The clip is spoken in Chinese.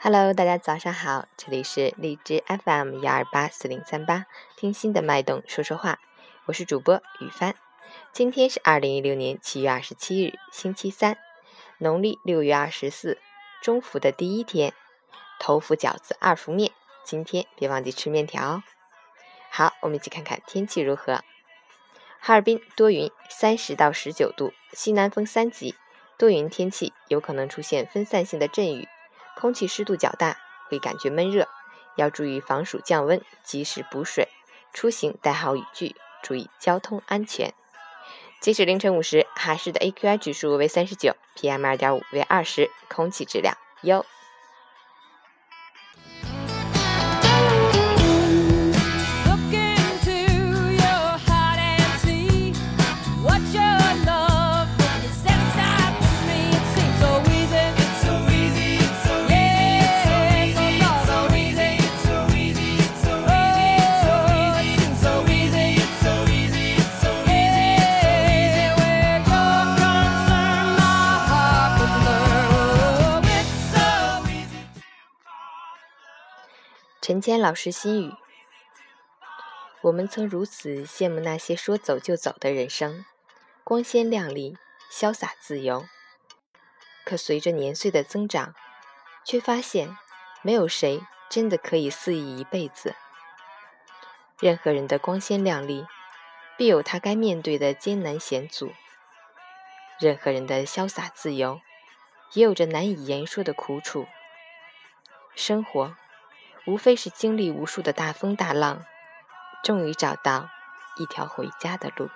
Hello，大家早上好，这里是荔枝 FM 幺二八四零三八，听心的脉动说说话，我是主播雨帆。今天是二零一六年七月二十七日，星期三，农历六月二十四，中伏的第一天，头伏饺子，二伏面，今天别忘记吃面条哦。好，我们一起看看天气如何。哈尔滨多云，三十到十九度，西南风三级，多云天气，有可能出现分散性的阵雨。空气湿度较大，会感觉闷热，要注意防暑降温，及时补水。出行带好雨具，注意交通安全。截止凌晨五时，哈市的 AQI 指数为三十九，PM 二点五为二十，空气质量优。陈谦老师心语：我们曾如此羡慕那些说走就走的人生，光鲜亮丽、潇洒自由。可随着年岁的增长，却发现没有谁真的可以肆意一辈子。任何人的光鲜亮丽，必有他该面对的艰难险阻；任何人的潇洒自由，也有着难以言说的苦楚。生活。无非是经历无数的大风大浪终于找到一条回家的路。